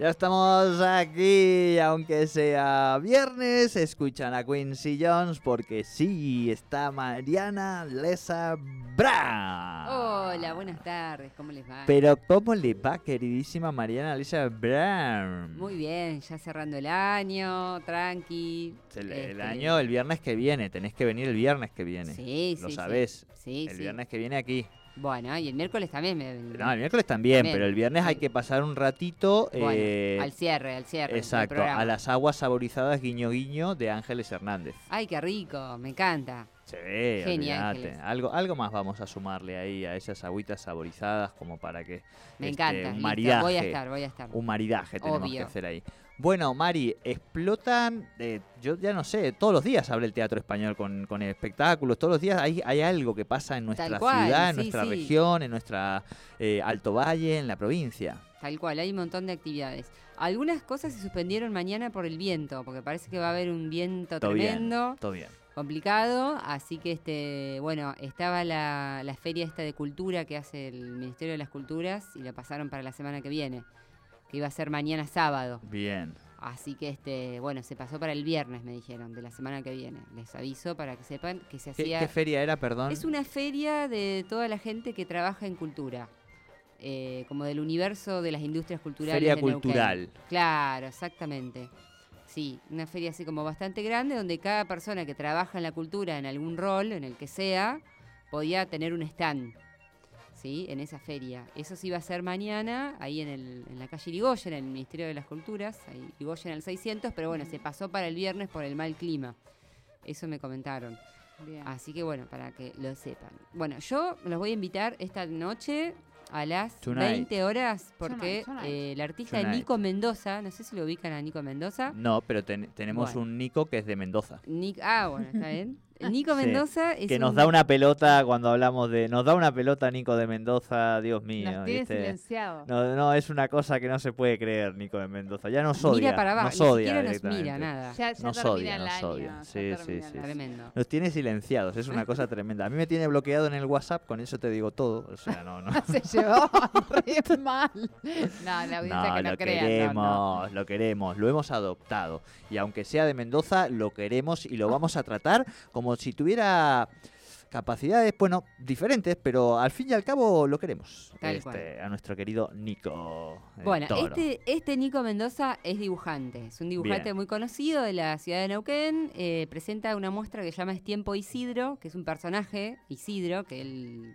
Ya estamos aquí, aunque sea viernes, escuchan a Quincy Jones porque sí, está Mariana Lesa Bra. Hola, buenas tardes, ¿cómo les va? Pero ¿cómo le va, queridísima Mariana Lesa Bra? Muy bien, ya cerrando el año, tranqui. El, el Este, año, el viernes que viene, tenés que venir el viernes que viene. Sí, Lo sí, sabés. Sí, el sí. viernes que viene aquí. Bueno, y el miércoles también me. No, el miércoles también, También, pero el viernes hay que pasar un ratito. Bueno, eh, al cierre, al cierre. Exacto, a las aguas saborizadas guiño guiño de Ángeles Hernández. Ay, qué rico, me encanta. Sí, Genial. Algo, algo más vamos a sumarle ahí a esas agüitas saborizadas como para que Me este, encanta. un maridaje, Voy a estar, voy a estar. un maridaje tenemos que hacer ahí. Bueno, Mari, explotan, eh, yo ya no sé, todos los días habla el teatro español con, con espectáculos, todos los días hay, hay algo que pasa en nuestra cual, ciudad, en nuestra sí. región, en nuestra eh, Alto Valle, en la provincia. Tal cual, hay un montón de actividades. Algunas cosas se suspendieron mañana por el viento, porque parece que va a haber un viento Todo bien, tremendo. todo bien. Complicado, así que este, bueno, estaba la, la feria esta de cultura que hace el Ministerio de las Culturas y la pasaron para la semana que viene, que iba a ser mañana sábado. Bien. Así que este, bueno, se pasó para el viernes, me dijeron, de la semana que viene. Les aviso para que sepan que se ¿Qué, hacía qué feria era, perdón? es una feria de toda la gente que trabaja en cultura. eh, como del universo de las industrias culturales. Feria de Neuquén. cultural. Claro, exactamente. Sí, una feria así como bastante grande donde cada persona que trabaja en la cultura en algún rol, en el que sea, podía tener un stand. ¿Sí? En esa feria. Eso se iba a hacer mañana, ahí en, el, en la calle Irigoyen, en el Ministerio de las Culturas, ahí Irigoyen al 600, pero bueno, se pasó para el viernes por el mal clima. Eso me comentaron. Bien. Así que bueno, para que lo sepan. Bueno, yo los voy a invitar esta noche a las Tonight. 20 horas porque Tonight, tonight. eh, el artista Tonight. Nico Mendoza, no sé si lo ubican a Nico Mendoza. No, pero ten- tenemos Bueno. un Nico que es de Mendoza. Nic- ah, bueno, está bien. Nico Sí, Mendoza es que nos un- da una pelota cuando hablamos de. Nos da una pelota Nico de Mendoza, Dios mío. Nos tiene ¿viste? silenciado. No, no, es una cosa que no se puede creer, Nico de Mendoza. Ya nos odia. Mira para abajo, nos ni odia siquiera nos mira nada. Ya, ya Nos termina odia, el nos año. odia. Sí, sí, sí. Tremendo. Nos tiene silenciados, es una cosa tremenda. A mí me tiene bloqueado en el WhatsApp, con eso te digo todo. O sea, no, no. Se llevó re mal. No, la audiencia No, que no lo crea. queremos, no, no. lo queremos, lo hemos adoptado. Y aunque sea de Mendoza, lo queremos y lo vamos a tratar como si tuviera capacidades, bueno, diferentes, pero al fin y al cabo lo queremos. Tal Este, cual. a nuestro querido Nico. eh, Bueno, este, este Nico Mendoza es dibujante, es un dibujante Bien. muy conocido de la ciudad de Neuquén, eh, presenta una muestra que se llama Es Tiempo Isidro, que es un personaje, Isidro, que él,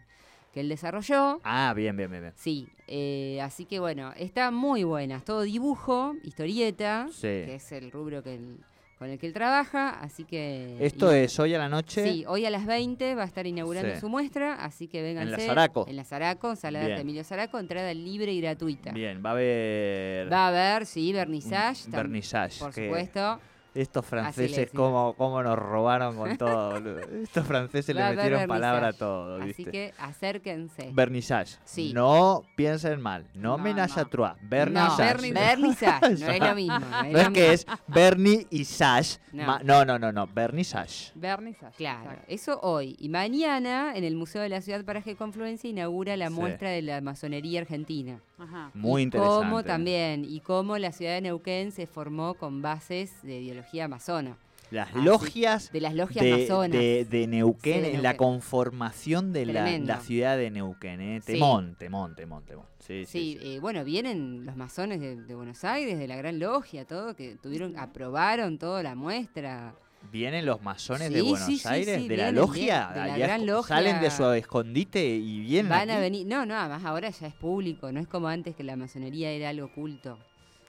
que él desarrolló. Ah, bien, bien, bien. bien. Sí, eh, así que bueno, está muy buena, es todo dibujo, historieta, Sí. que es el rubro que él- con el que él trabaja, así que... Esto y- es hoy a la noche. Sí, hoy a las 20 va a estar inaugurando Sí. su muestra, así que vengan. En la Zaraco. En la Zaraco, sala de Emilio Zaraco, entrada libre y gratuita. Bien, va a haber. Va a haber, sí, vernissage. vernissage, Por que supuesto. Estos franceses, cómo, cómo nos robaron con todo. boludo. Estos franceses le metieron palabra a todo, Así ¿viste? que acérquense. Vernissage. Sí. No piensen mal. No, No, menage no. trois. no, Vernissage. verni- vernissage, no es lo mismo. No es, No es lo que es Bernie y Sash. No. No, no, no, no. Vernissage. Vernissage. Claro, exacto. eso hoy. Y mañana, en el Museo de la Ciudad Paraje Confluencia, inaugura la Sí. muestra de la masonería argentina. Ajá. Muy y interesante. Cómo también, y cómo la ciudad de Neuquén se formó con bases de ideología masona. Las Así, logias de las logias de, de- de Neuquén, Sí, de en la Neuquén. conformación de la, la ciudad de Neuquén. ¿eh? Sí. Temón, temón, temón, temón. Sí, sí, eh, bueno, vienen los masones de, Buenos Aires, de la Gran Logia, todo, que tuvieron, aprobaron toda la muestra. Vienen los masones de Buenos Aires, de la vienen, logia, vienen, de la gran logia. salen de su escondite y vienen Van a aquí. venir, no, no, además ahora ya es público, no es como antes que la masonería era algo oculto.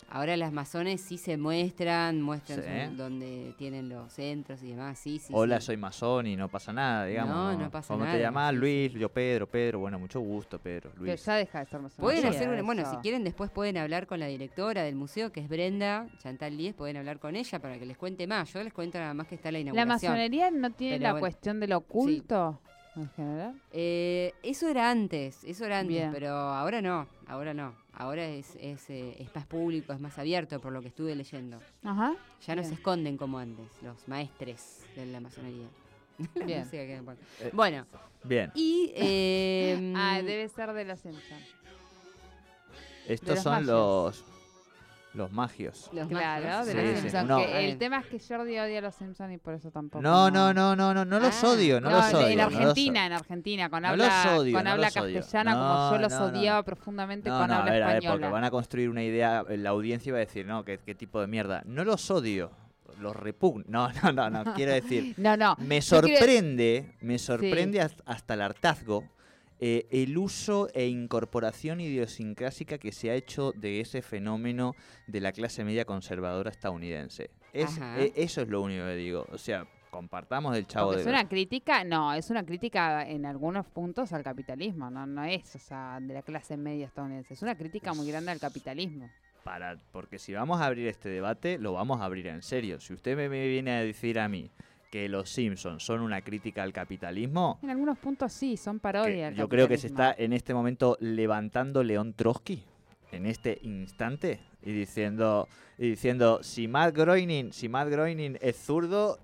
Ahora las masones sí se muestran, muestran Sí. su- donde tienen los centros y demás, sí, sí. Hola, sí. soy masón y no pasa nada, digamos. No, no pasa ¿Cómo te nada, llamás? sí, Luis, yo Pedro, Pedro. Bueno, mucho gusto, Pedro. Pero Luis. ya deja de ser masonería. Pueden hacer, una- bueno, si quieren después pueden hablar con la directora del museo, que es Brenda Chantal Díez, pueden hablar con ella para que les cuente más. Yo les cuento nada más que está la ¿La inauguración. masonería no tiene Pero la bueno, cuestión del oculto en general? Eh, eso era antes, eso era antes, Bien. pero ahora no, ahora no. Ahora es, es, eh, es más público, es más abierto, por lo que estuve leyendo. Ajá. Ya no se esconden como antes, los maestres de la masonería. La Bien. música que. Eh, Bueno, Bien, y... eh, Ah, debe ser de los Simpsons. estos los son magios. los los magios. los Claro, magios. de Sí, los sí, Simpsons. no. que Está el bien. tema es que Jordi odia a los Simpsons y por eso tampoco. No, no, no, no, no, no los Ah, odio, no, No, los en- odio. en no Argentina, odio. en Argentina, con No habla, los odio, con no habla castellana, como No, yo los no, no. odiaba profundamente No, con no, a habla ver, a ver, española. porque van a construir una idea, eh, la audiencia va a decir, no, ¿qué, qué tipo de mierda? No los odio, los repugno. No, no, no, no, quiero decir, No, no. me yo quiero- sorprende, me sorprende hasta- hasta el hartazgo eh, el uso e incorporación idiosincrásica que se ha hecho de ese fenómeno de la clase media conservadora estadounidense. Es, eh, eso es lo único que digo. O sea, compartamos el chavo Porque de es una crítica, no, es una crítica en algunos puntos al capitalismo, no, no es, o sea, de la clase media estadounidense, es una crítica muy grande al capitalismo. para porque si vamos a abrir este debate lo vamos a abrir en serio si usted me viene a decir a mí que los Simpsons son una crítica al capitalismo En algunos puntos sí, son que parodia. al yo creo que se está en este momento levantando León Trotsky en este instante y diciendo y diciendo si Matt Groening si Matt Groening es zurdo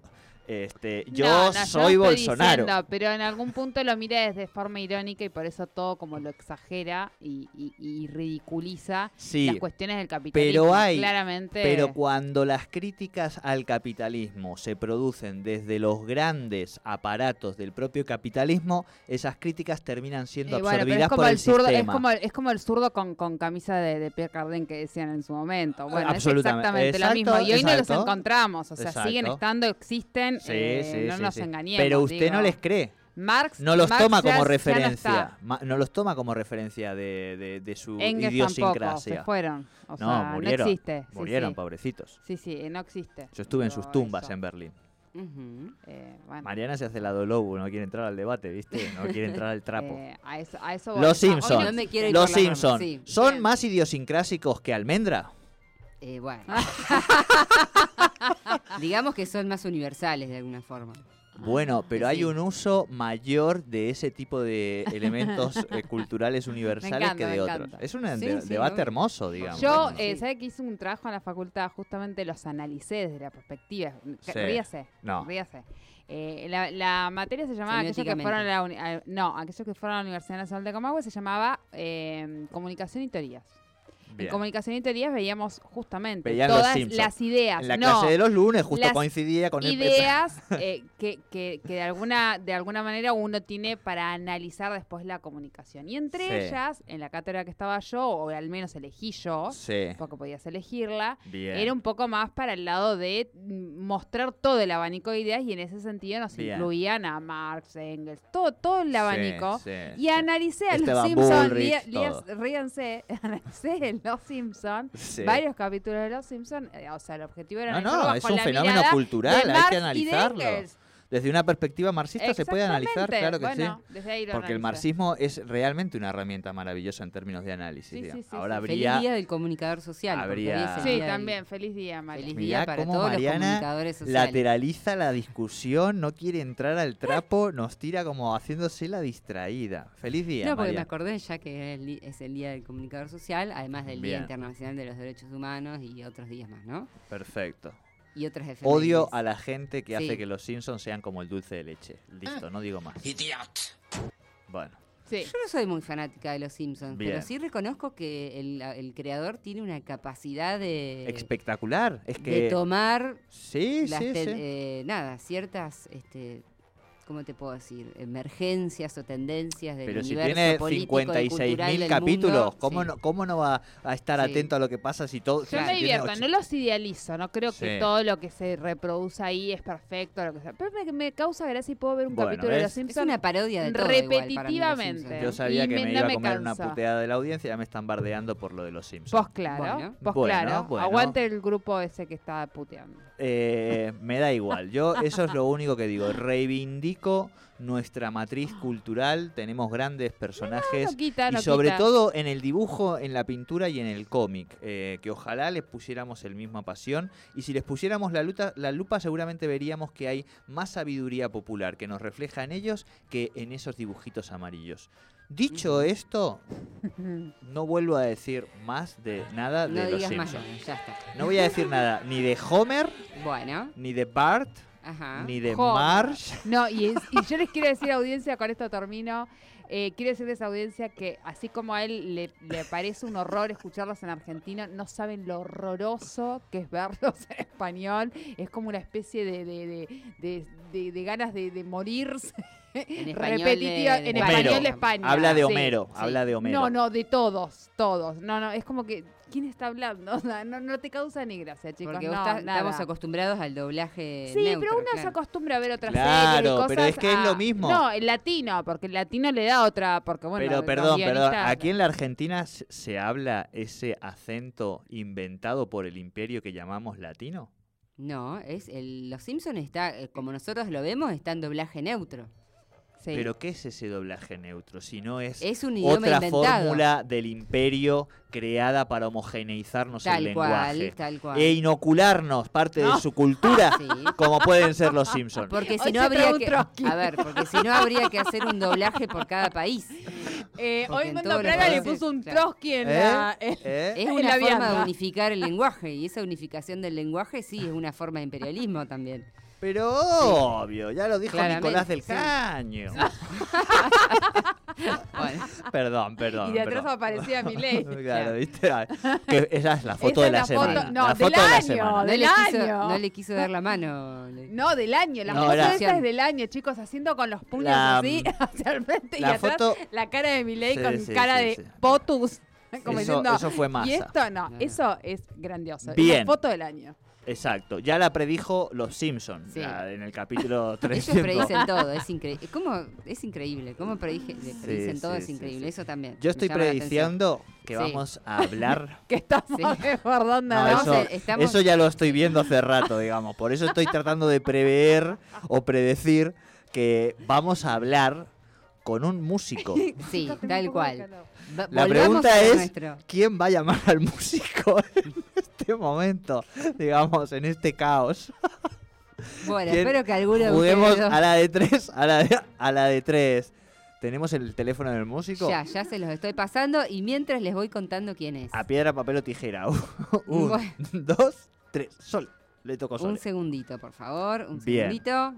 este yo No, no, soy Bolsonaro diciendo, pero en algún punto lo mira desde forma irónica y por eso todo como lo exagera y, y- y ridiculiza sí las cuestiones del capitalismo. pero hay- claramente. Pero cuando las críticas al capitalismo se producen desde los grandes aparatos del propio capitalismo, esas críticas terminan siendo bueno, absorbidas es como por el, el zurdo, es sistema. como, es como el zurdo con, con camisa de, de Pierre Cardin que decían en su momento. Bueno, es exactamente lo Exacto, mismo. Y hoy no los exacto. encontramos. O sea, Exacto. siguen estando, existen. Sí, eh, sí, no sí, nos sí. engañemos. Pero usted digo. no les cree. Marx No los Marx toma como no referencia. Ma- No, los toma como referencia de, de- de su Engels tampoco, se idiosincrasia. fueron. O No, sea, murieron, no existe. Murieron, sí. pobrecitos. Sí, sí, no existe. Yo estuve en sus tumbas eso. en Berlín. Ujú. Eh, bueno, Mariana se hace la lobo, no quiere entrar al debate, ¿viste? No quiere entrar al trapo. eh, a eso, a eso. Los hoy no. No me Los por las ramas, Simpson sí. son Bien. más idiosincrásicos que Almendra. Eh, bueno. Digamos que son más universales de alguna forma. Bueno, pero hay un uso mayor de ese tipo de elementos eh, culturales universales encanta, que de otros. encanta. Es un Sí, de- sí, debate hermoso, digamos. Yo, Bueno, eh, sí. ¿sabe que hice un trabajo en la facultad? Justamente los analicé desde la perspectiva. Ríase, No. ríase. Eh, la, la materia se llamaba, aquellos que fueron a la, uni- a- no, aquellos que fueron a la Universidad Nacional de Comahue se llamaba eh, Comunicación y Teorías. Bien. En Comunicación y Teorías veíamos justamente Veían todas las ideas. En la no, clase de los lunes justo las coincidía con el ideas eh, que, que- que de alguna de alguna manera uno tiene para analizar después la comunicación. Y entre Sí. ellas, en la cátedra que estaba yo, o al menos elegí yo, Sí, porque podías elegirla, bien. era un poco más para el lado de mostrar todo el abanico de ideas y en ese sentido nos Bien. incluían a Marx, Engels, todo, todo el abanico. sí, Y analicé a Esteban los Simpsons, ríanse, analicé en los Simpsons, Sí. varios capítulos de los Simpsons, eh, o sea, el objetivo era No, no, es un fenómeno cultural, hay que analizarlo. Desde una perspectiva marxista se puede analizar, claro que bueno, sí. Desde ahí lo Porque el marxismo es realmente una herramienta maravillosa en términos de análisis. Sí, sí, sí, Ahora sí. habría... Feliz día del comunicador social. habría- Sí, también, feliz día, María. Feliz Mirá día para cómo todos los Mariana comunicadores sociales. lateraliza la discusión, no quiere entrar al trapo, nos tira como haciéndose la distraída. Feliz día, No, porque me Mariana. acordé ya que es el, di- es el Día del Comunicador Social, además del Día. Internacional de los Derechos Humanos y otros días más, ¿no? Perfecto. Y otras Odio efemérides. a la gente que hace que los Simpsons sean como el dulce de leche. Listo, no digo más. Idiot. Bueno, Yo no soy muy fanática de Los Simpsons, pero sí reconozco que el, creador tiene una capacidad de... Espectacular. Es que... De tomar... Sí, sí, sí. Eh, nada, ciertas... Este, ¿cómo te puedo decir? Emergencias o tendencias del Pero si tiene 56 mil capítulos, ¿cómo, no, ¿cómo no va a estar atento a lo que pasa si todo... Yo me divierto, no los idealizo, no creo que todo lo que se reproduce ahí es perfecto, lo que sea. pero me, causa gracia y puedo ver un capítulo de Los Simpsons. Es una parodia de todo Repetitivamente. Yo sabía que me, iba a comer una puteada de la audiencia, ya me están bardeando por lo de Los Simpsons. Vos claro, vos claro. Aguante el grupo ese que está puteando. Eh, me da igual, yo eso es lo único que digo, reivindico nuestra matriz cultural, tenemos grandes personajes. Y sobre todo en el dibujo, en la pintura y en el cómic, eh, que ojalá les pusiéramos el misma pasión. Y si les pusiéramos la, la lupa seguramente veríamos que hay más sabiduría popular que nos refleja en ellos que en esos dibujitos amarillos. Dicho esto, no vuelvo a decir más de nada de los Simpsons. No voy a decir nada ni de Homer, bueno. ni de Bart, ni de Marsh. No, y, yo les quiero decir, audiencia, con esto termino. Eh, quiero decirles, audiencia, que así como a él le, parece un horror escucharlos en argentino, no saben lo horroroso que es verlos en español. Es como una especie de, de, ganas de, morirse. En español, Repetitiva, en español de España. Habla de Homero, habla de Homero. No, no, de todos, todos. No, no, es como que ¿quién está hablando? no, no, te causa ni gracia, chicos. Porque estamos acostumbrados al doblaje. Sí, pero uno se acostumbra a ver otras claro, series. Claro, pero es que es lo mismo. No, el latino, porque el latino le da otra. Porque, bueno, pero perdón, perdón. Aquí en la Argentina se habla ese acento inventado por el imperio que llamamos latino. No, es el, Los Simpsons está, eh, como nosotros lo vemos, está en doblaje neutro. Pero ¿qué es ese doblaje neutro? Si no es, es otra fórmula del imperio creada para homogeneizarnos el lenguaje e inocularnos parte de su cultura, como pueden ser los Simpsons. Porque si no habría que a ver, porque si no habría que hacer un doblaje por cada país. Eh, hoy cuando Praga le puso un Trotsky en ¿Eh? la ¿Eh? Es una forma de unificar el lenguaje y esa unificación del lenguaje sí es una forma de imperialismo también. Pero obvio, ya lo dijo Nicolás del Caño. Perdón, perdón. Y de atrás aparecía mi ley. claro, ¿viste? Que esa es la foto de la, semana. no, la del foto año, de la semana. Del no, le quiso, año. no le quiso dar la mano. No, del año. La foto esa es del año, chicos, haciendo con los puños así hacia el frente y atrás la cara de mi ley con cara de potus. Como eso, diciendo, eso fue masa. Y esto no, eso es grandioso. Bien. la foto del año. Exacto, ya la predijo Los Simpsons en el capítulo 300. Ellos predicen todo, es increíble. ¿Cómo? Es increíble, cómo predicen todo, es increíble, eso también. Yo estoy prediciendo que vamos a hablar... que estamos desbordando. No, eso, eso ya lo estoy viendo hace rato, digamos. Por eso estoy tratando de prever o predecir que vamos a hablar con un músico. Sí, tal cual. La pregunta es, ¿quién va a llamar al músico en este momento? Digamos, en este caos. Bueno, espero que alguno Juguemos a la de tres, a la de, a la de tres. ¿Tenemos el teléfono del músico? Ya, ya se los estoy pasando y mientras les voy contando quién es. A piedra, papel o tijera. Un, dos, tres. Sol. Le toco sol. Un segundito, por favor. Un segundito.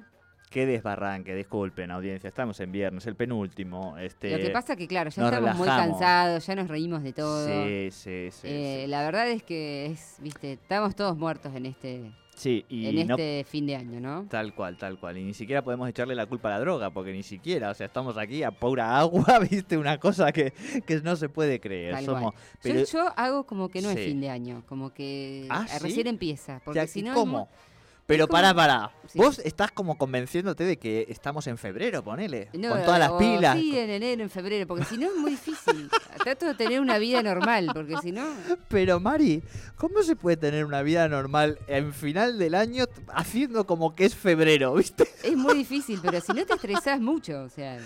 Qué desbarranque, disculpen, audiencia. Estamos en viernes, el penúltimo. Este, Lo que pasa que, claro, ya estamos muy cansados, ya nos reímos de todo. Sí, sí, sí, eh, La verdad es que, es, viste, estamos todos muertos en este, Sí, y en este fin de año, ¿no? Tal cual, tal cual. Y ni siquiera podemos echarle la culpa a la droga, porque ni siquiera, o sea, estamos aquí a pura agua, viste, una cosa que, que no se puede creer. Somos, pero... yo, hago como que no es fin de año, como que ¿Ah, recién empieza. Porque si no, ¿Cómo? Pero para, para. Vos estás como convenciéndote de que estamos en febrero, ponele. con todas las pilas. Sí, en enero, en febrero, porque si no es muy difícil. Trato de tener una vida normal, porque si no. Pero Mari, ¿cómo se puede tener una vida normal en final del año haciendo como que es febrero, viste? Es muy difícil, pero si no te estresás mucho, o sea.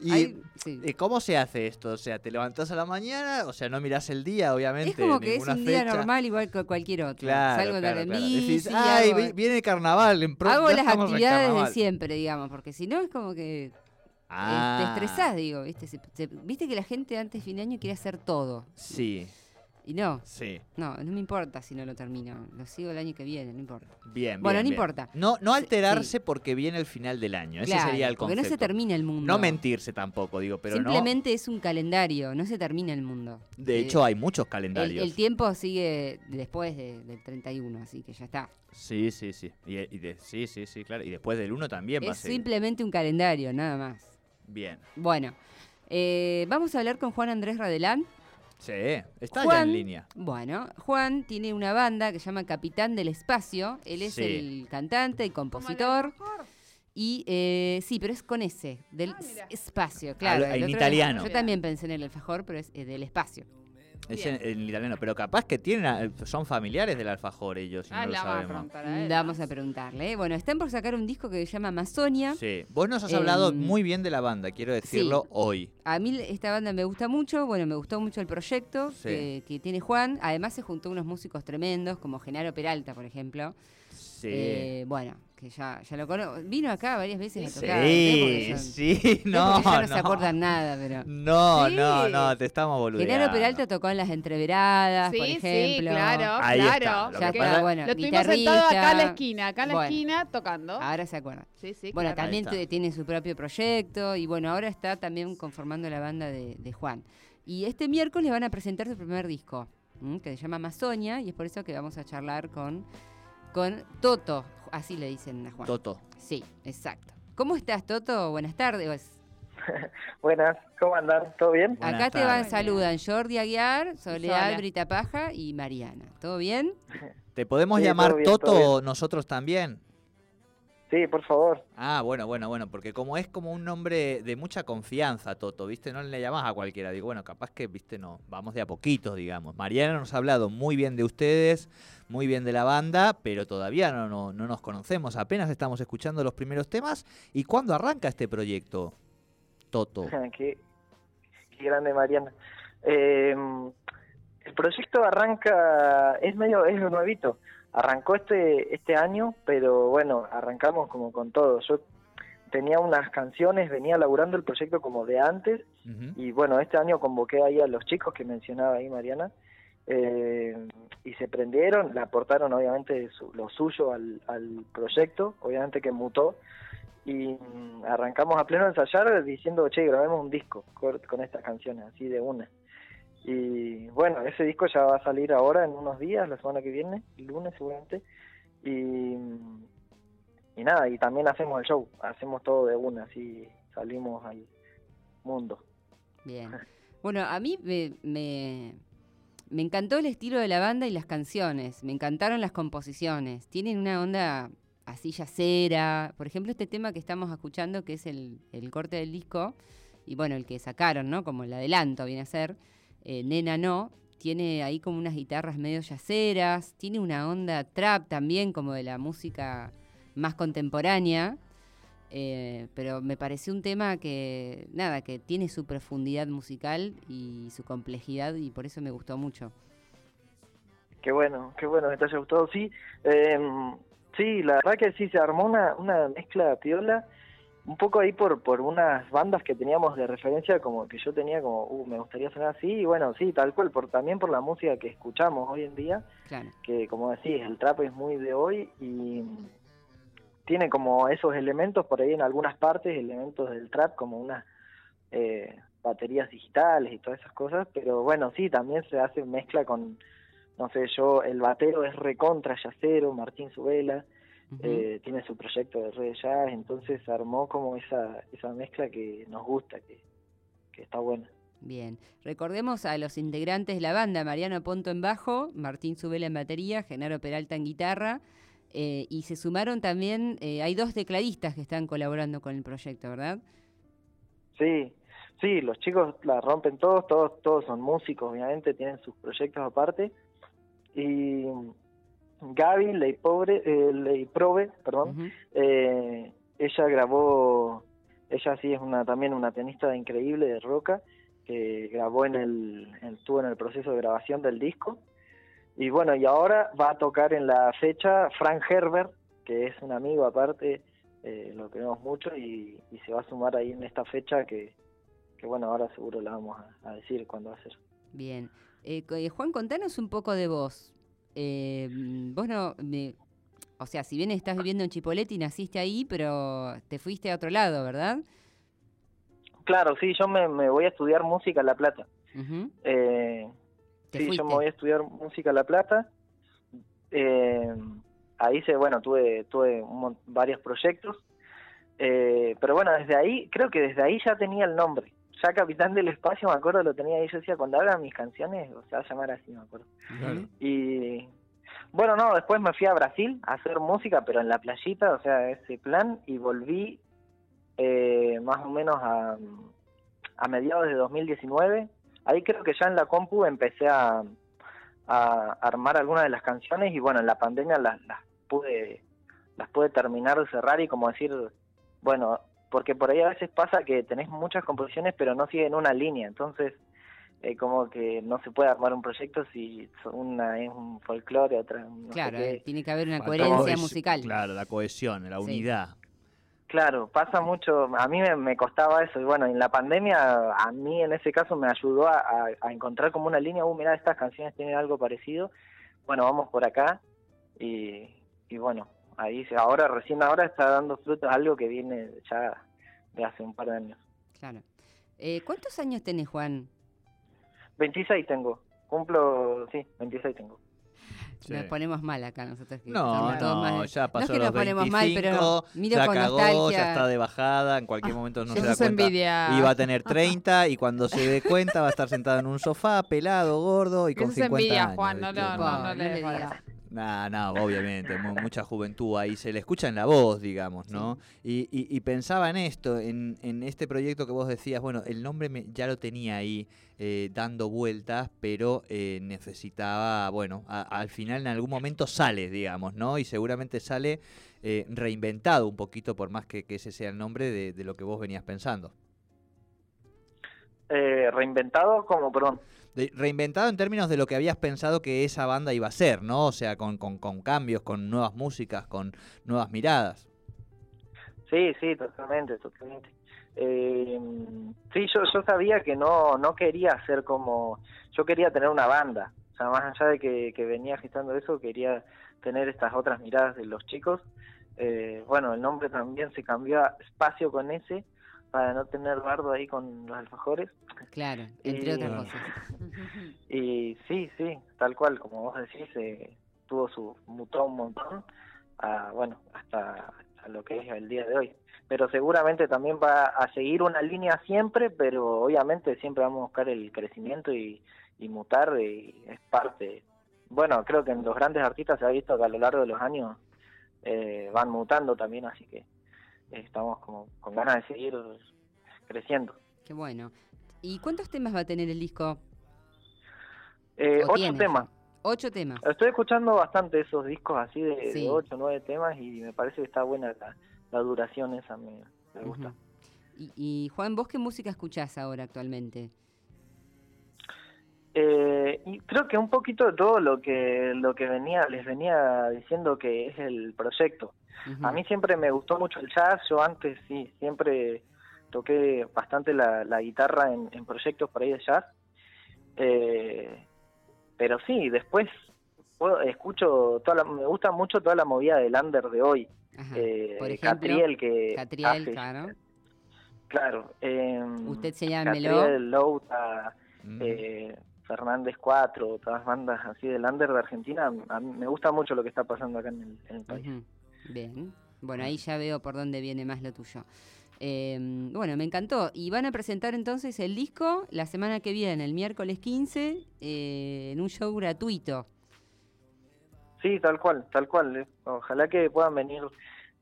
¿Y cómo se hace esto? O sea, te levantas a la mañana, o sea, no miras el día, obviamente. Es como que es un día normal igual que cualquier otro. Salgo de mí, ay, viene el carnaval. En hago las actividades de siempre, digamos, porque si no es como que eh, te estresás, digo, ¿viste? viste que la gente antes de fin de año quiere hacer todo. Sí. Y no, Sí. no, no me importa si no lo termino. Lo sigo el año que viene, no importa. Bien, Bueno, bien, no bien. importa. No, no Sí, alterarse porque viene el final del año. Ese Claro, sería el porque concepto. no se termina el mundo. No mentirse tampoco, digo, pero Simplemente es un calendario, no se termina el mundo. no. De Eh, hecho, hay muchos calendarios. el tiempo sigue después de- del 31, así que ya está. Sí, sí, sí. Y, y de- sí, sí, sí, claro. Y después del 1 también va a Es seguir. simplemente un calendario, nada más. Bien. Bueno, eh, vamos a hablar con Juan Andrés Radelán. Sí, está ya Juan, en línea. Bueno, Juan tiene una banda que se llama Capitán del Espacio. Él es Sí. el cantante y compositor. Y eh, sí, pero es con ese, del Ah, espacio, claro. en el otro- italiano. Yo también pensé en el alfajor, pero es eh, del espacio. Es en, en italiano. Pero capaz que tienen, a- son familiares del alfajor ellos, si Ah, no lo la vamos a sabemos. a. Vamos a preguntarle. ¿eh? Bueno, están por sacar un disco que se llama Amazonia. Sí. Vos nos has hablado Em, muy bien de la banda, quiero decirlo sí. hoy. A mí esta banda me gusta mucho, bueno, me gustó mucho el proyecto Sí. que, que tiene Juan. Además se juntó unos músicos tremendos, como Genaro Peralta, por ejemplo. Sí. Eh, bueno, que ya, ya lo conozco. Vino acá varias veces a sí, tocar. Porque son- sí, no, ya no, no. se acuerdan nada, pero... No, Sí. no, no, te estamos boludeando. Genaro Peralta tocó en las entreveradas, Sí, por sí, ejemplo. claro, Ahí está, claro. lo Ya que está, pasa- bueno, Lo tuvimos sentado acá a la esquina, acá en la Bueno. esquina tocando. Ahora se acuerdan. Sí, sí, Bueno, claro. también está. tiene su propio proyecto y bueno, ahora está también conformando la banda de, de Juan. Y este miércoles van a presentar su primer disco, ¿m? que se llama Amazonia, y es por eso que vamos a charlar con, con Toto, así le dicen a Juan. Toto. Sí, exacto. ¿Cómo estás, Toto? Buenas tardes. Buenas, ¿cómo andan? ¿Todo bien? Buenas Acá te van, saludan Jordi Aguiar, Soledad. Brita Paja y Mariana. ¿Todo bien? ¿Te podemos Sí, llamar bien, Toto nosotros también? Sí, por favor. Ah, bueno, bueno, bueno, porque como es como un nombre de mucha confianza, Toto, ¿viste? No le llamás a cualquiera. Digo, bueno, capaz que, ¿viste? No, vamos de a poquitos, digamos. Mariana nos ha hablado muy bien de ustedes, muy bien de la banda, pero todavía no, no, no nos conocemos. Apenas estamos escuchando los primeros temas. ¿Y cuándo arranca este proyecto, Toto? qué, qué grande Mariana. Eh, el proyecto arranca, es medio, es nuevito. Arrancó este, este año, pero bueno, arrancamos como con todo. Yo tenía unas canciones, venía laburando el proyecto como de antes, y bueno, este año convoqué ahí a los chicos que mencionaba ahí Mariana, eh, y se prendieron, le aportaron obviamente su- lo suyo al, al proyecto, obviamente que mutó, y mm, arrancamos a pleno ensayar diciendo, che, grabemos un disco con, con estas canciones, así de una. Y bueno, ese disco ya va a salir ahora en unos días, la semana que viene, el lunes seguramente, y, y nada, y también hacemos el show, hacemos todo de una, así salimos al mundo. Bien. Bueno, a mí me, me, me encantó el estilo de la banda y las canciones. Me encantaron las composiciones. Tienen una onda así yacera. Por ejemplo, este tema que estamos escuchando, que es el, el corte del disco, y bueno, el que sacaron, ¿no? Como el adelanto viene a ser, eh, Nena No, tiene ahí como unas guitarras medio yaceras, tiene una onda trap también, como de la música más contemporánea. Eh, pero me pareció un tema que, nada, que tiene su profundidad musical y su complejidad y por eso me gustó mucho. Qué bueno, qué bueno que te haya gustado. Sí, eh, sí, la verdad que sí, se armó una, una mezcla piola, un poco ahí por, por unas bandas que teníamos de referencia, como que yo tenía como, uh, me gustaría sonar así, y bueno, sí, tal cual, por, también por la música que escuchamos hoy en día, Claro. que como decís, el trap es muy de hoy y tiene como esos elementos por ahí en algunas partes, elementos del trap, como unas eh, baterías digitales y todas esas cosas, pero bueno, sí, también se hace mezcla con, no sé, yo, el batero es recontra yacero, Martín Subela, Eh, tiene su proyecto de Red Jazz, entonces armó como esa, esa mezcla que nos gusta, que, que está buena. Bien. Recordemos a los integrantes de la banda, Mariano Ponto en bajo, Martín Subela en batería, Genaro Peralta en guitarra, eh, y se sumaron también, eh, hay dos tecladistas que están colaborando con el proyecto, ¿verdad? Sí, sí, los chicos la rompen todos, todos, todos son músicos, obviamente, tienen sus proyectos aparte. Y Gaby Leipobre, eh, Leiprobe, perdón, Ujú. eh, ella grabó, ella sí es una también una pianista increíble de roca, que grabó en el, en- estuvo en el proceso de grabación del disco. Y bueno, y ahora va a tocar en la fecha Frank Herbert, que es un amigo aparte, eh, lo queremos mucho, y, y se va a sumar ahí en esta fecha que, que bueno, ahora seguro la vamos a, a decir cuándo va a ser. Bien. Eh, eh, Juan, contanos un poco de vos. Eh, vos no, o sea, si bien estás viviendo en Chipolete y naciste ahí, pero te fuiste a otro lado, ¿verdad? Claro, sí, yo me, voy a estudiar música en La Plata. eh, sí, yo me voy a estudiar música en La Plata. Eh, ahí se, bueno, tuve, tuve varios proyectos. Eh, pero bueno, desde ahí, creo que desde ahí ya tenía el nombre. Ya Capitán del Espacio, me acuerdo, lo tenía ahí. Yo decía, cuando haga mis canciones, o sea, va a llamar así, me acuerdo. Y bueno, no, después me fui a Brasil a hacer música, pero en la playita, o sea, ese plan, y volví eh, más o menos a, a mediados de 2019. Ahí creo que ya en la compu empecé a, a armar algunas de las canciones y bueno, en la pandemia las, las pude las pude terminar de cerrar y como decir, bueno, porque por ahí a veces pasa que tenés muchas composiciones pero no siguen una línea, entonces eh, como que no se puede armar un proyecto si una es un folclore, otra Claro, tiene que haber una coherencia musical. Claro, la cohesión, la unidad. Claro, pasa mucho, a mí me, costaba eso y bueno, en la pandemia a mí en ese caso me ayudó a, encontrar como una línea, uh, mira, estas canciones tienen algo parecido, bueno, vamos por acá y, y bueno, ahí ahora, recién ahora está dando frutos algo que viene ya de hace un par de años. Claro. Eh, ¿Cuántos años tenés, Juan? 26 tengo, cumplo, sí, 26 tengo. Nos ponemos mal acá nosotros. no, no, ya pasó los 25, mal, pero ya cagó, ya está de bajada, en cualquier ah, momento no se da cuenta. Y va a tener 30 y cuando se dé cuenta va a estar sentado en un sofá, pelado, gordo y con 50 envidia, años. Juan, no, no, no, no, le digas. No, no, obviamente, mucha juventud ahí, se le escucha en la voz, digamos, ¿no? Y, y, pensaba en esto, en, en, este proyecto que vos decías, bueno, el nombre me, ya lo tenía ahí eh, dando vueltas, pero eh, necesitaba, bueno, al final en algún momento sale, digamos, ¿no? Y seguramente sale eh, reinventado un poquito, por más que, que ese sea el nombre de, de, lo que vos venías pensando. reinventado como, perdón reinventado en términos de lo que habías pensado que esa banda iba a ser, ¿no? O sea, con, con, cambios, con nuevas músicas, con nuevas miradas. Sí, sí, totalmente, totalmente. Eh, sí, yo, yo sabía que no, no quería ser como... Yo quería tener una banda. O sea, más allá de que, venía gestando eso, quería tener estas otras miradas de los chicos. Eh, bueno, el nombre también se cambió a Espacio con ese para no tener bardo ahí con los alfajores. Claro, entre otras cosas. Y sí, sí, tal cual, como vos decís, eh, tuvo su, mutó un montón, bueno, hasta, lo que es el día de hoy. Pero seguramente también va a seguir una línea siempre, pero obviamente siempre vamos a buscar el crecimiento y, y mutar, y es parte. Bueno, creo que en los grandes artistas se ha visto que a lo largo de los años eh, van mutando también, así que estamos como con ganas de seguir creciendo. Qué bueno. ¿Y cuántos temas va a tener el disco? Eh, ocho temas. Ocho temas. Estoy escuchando bastante esos discos así de, ocho, nueve temas y me parece que está buena la, duración esa, me, gusta. y, Juan, ¿vos qué música escuchás ahora actualmente? Eh, y creo que un poquito de todo lo que lo que venía les venía diciendo que es el proyecto. A mí siempre me gustó mucho el jazz, yo antes sí, siempre toqué bastante la, guitarra en, proyectos por ahí de jazz. Eh, pero sí, después escucho, toda me gusta mucho toda la movida del under de hoy. Eh, por ejemplo, Catriel, que Catriel, claro. Claro. Eh, Usted se llama Catriel, Louta, mm. eh, Fernández 4, todas las bandas así del under de Argentina. A mí me gusta mucho lo que está pasando acá en el, país. Bien. Bueno, ahí ya veo por dónde viene más lo tuyo. Em, bueno, me encantó. Y van a presentar entonces el disco la semana que viene, el miércoles 15, eh, en un show gratuito. Sí, tal cual, tal cual. Ojalá que puedan venir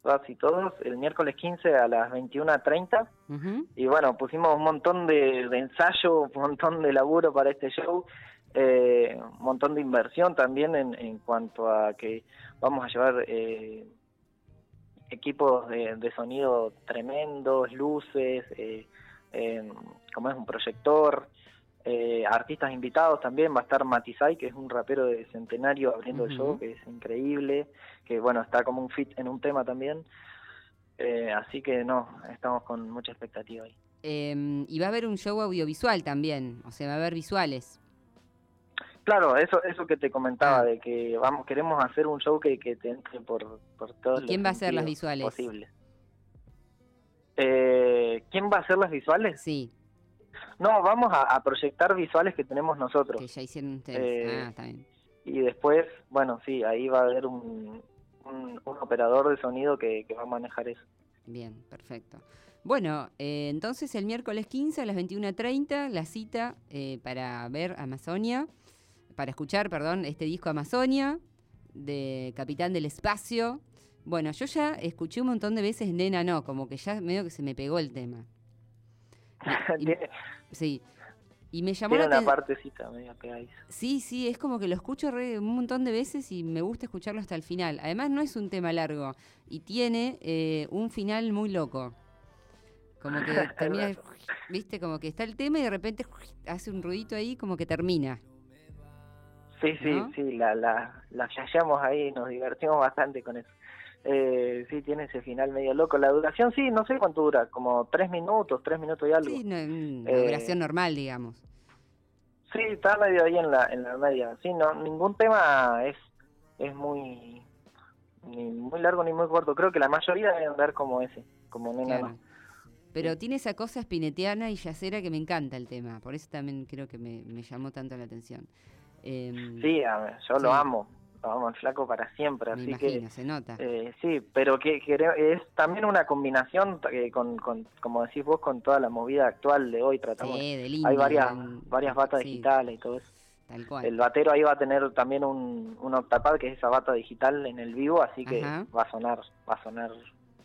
todas y todos el miércoles 15 a las 21.30. Y bueno, pusimos un montón de, ensayo, un montón de laburo para este show. Eh, un montón de inversión también en, en cuanto a que vamos a llevar eh, equipos de, sonido tremendos, luces, eh, como es un proyector, eh, artistas invitados también, va a estar Matizai, que es un rapero de Centenario abriendo el show, que es increíble, que bueno, está como un fit en un tema también. Eh, así que no, estamos con mucha expectativa ahí. Em, y va a haber un show audiovisual también, o sea, va a haber visuales. Claro, eso eso que te comentaba, Ah. de que vamos queremos hacer un show que, que te entre por, por todos ¿Y quién los va a hacer las visuales? posibles. Eh, ¿Quién va a hacer las visuales? Sí, No, vamos a, a proyectar visuales que tenemos nosotros. que ya hicieron ustedes. Eh, ah, está bien. Y después, bueno, sí, ahí va a haber un, un, un operador de sonido que, que va a manejar eso. Bien, perfecto. Bueno, eh, entonces el miércoles 15 a las 21.30 la cita eh, para ver Amazonia, para escuchar, perdón, este disco Amazonia de Capitán del Espacio. Bueno, yo ya escuché un montón de veces Nena No, como que ya medio que se me pegó el tema. Y- Sí. Y me llamó tiene la una partecita medio pegadiza. Sí, sí, es como que lo escucho re- un montón de veces y me gusta escucharlo hasta el final. Además, no es un tema largo y tiene eh, un final muy loco. Como que termina, viste, como que está el tema y de repente hace un ruidito ahí como que termina. Sí, sí, ¿No? sí, la, la, la flasheamos ahí, nos divertimos bastante con eso. Eh, sí, tiene ese final medio loco. La duración, sí, no sé cuánto dura, como tres minutos, tres minutos y algo. Sí, no, una Eh, duración normal, digamos. Sí, está medio ahí en la, en la media. Sí, no, ningún tema es, es muy, ni muy largo ni muy corto. Creo que la mayoría deben andar como ese, como nena. Claro. no. Pero tiene esa cosa espinetiana y yacera que me encanta el tema. Por eso también creo que me, me llamó tanto la atención. Em, Sí, a ver, yo lo amo, lo amo al flaco para siempre, me así imagino, que se nota. eh, sí, pero que, que es también una combinación eh, con, con, como decís vos, con toda la movida actual de hoy. Tratamos, sí, del hay indie, varias, varias batas sí, digitales y todo eso. Tal cual. El batero ahí va a tener también un, un octapad que es esa bata digital en el vivo, así que Ajá. va a sonar, va a sonar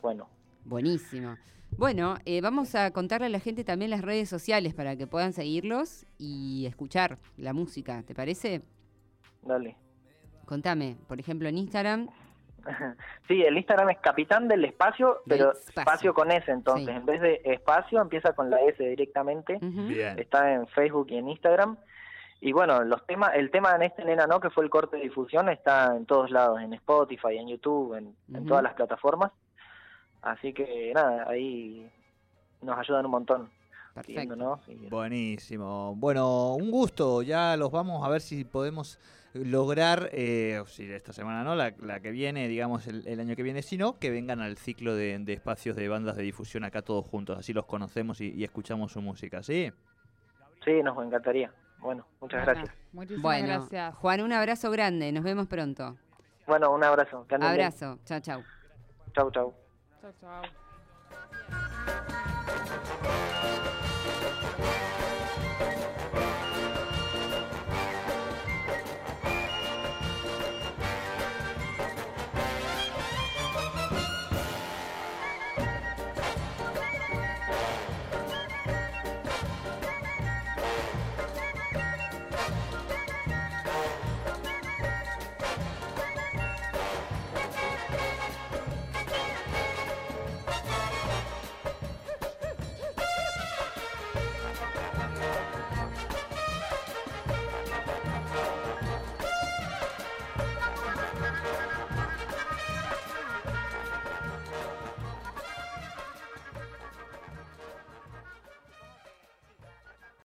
bueno. Buenísimo. Bueno, eh, vamos a contarle a la gente también las redes sociales para que puedan seguirlos y escuchar la música, ¿te parece? Dale. Contame, por ejemplo, en Instagram. Sí, el Instagram es Capitán del Espacio, Del pero Espacio. espacio con S, entonces, Sí. en vez de espacio empieza con la S directamente. Bien. Está en Facebook y en Instagram. Y bueno, los temas, el tema en este Nena No, que fue el corte de difusión, está en todos lados, en Spotify, en YouTube, en, todas las plataformas. Así que nada, ahí nos ayudan un montón. Perfecto. y- Buenísimo. Bueno, un gusto. Ya los vamos a ver si podemos lograr, eh, si esta semana no, la, la que viene, digamos el, el año que viene, si no, que vengan al ciclo de, de espacios de bandas de difusión acá todos juntos. Así los conocemos y, y escuchamos su música, ¿sí? Sí, nos encantaría. Bueno, muchas Ana, gracias. Muchísimas Bueno, gracias. Juan, un abrazo grande. Nos vemos pronto. Bueno, un abrazo. que anden bien. Abrazo. Chao, chao. That's all. Yeah.